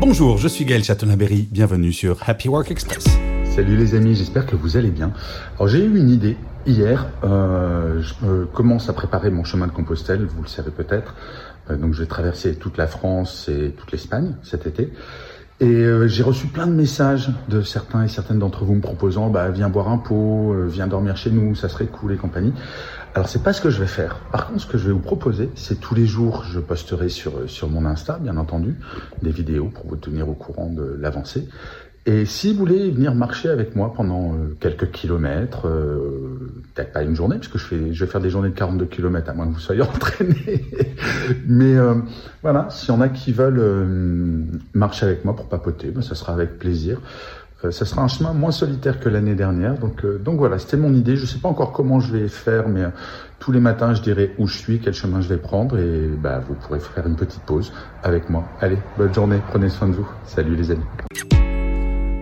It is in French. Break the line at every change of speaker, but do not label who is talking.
Bonjour, je suis Gaël Chatonaberry, bienvenue sur Happy Work Express.
Salut les amis, j'espère que vous allez bien. Alors j'ai eu une idée hier, euh, je commence à préparer mon chemin de Compostelle, vous le savez peut-être. Euh, donc je vais traverser toute la France et toute l'Espagne cet été. Et euh, j'ai reçu plein de messages de certains et certaines d'entre vous me proposant bah, viens boire un pot, euh, viens dormir chez nous, ça serait cool et compagnie. Alors c'est pas ce que je vais faire. Par contre, ce que je vais vous proposer, c'est tous les jours, je posterai sur sur mon Insta, bien entendu, des vidéos pour vous tenir au courant de l'avancée. Et si vous voulez venir marcher avec moi pendant euh, quelques kilomètres, euh, peut-être pas une journée, parce que je, fais, je vais faire des journées de 42 kilomètres, à moins que vous soyez entraîné. Mais euh, voilà, s'il y en a qui veulent marcher avec moi pour papoter, ben, ça sera avec plaisir. ça sera un chemin moins solitaire que l'année dernière. Donc, donc voilà, c'était mon idée. Je ne sais pas encore comment je vais faire, mais tous les matins, je dirai où je suis, quel chemin je vais prendre, et bah, vous pourrez faire une petite pause avec moi. Allez, bonne journée, prenez soin de vous. Salut les amis.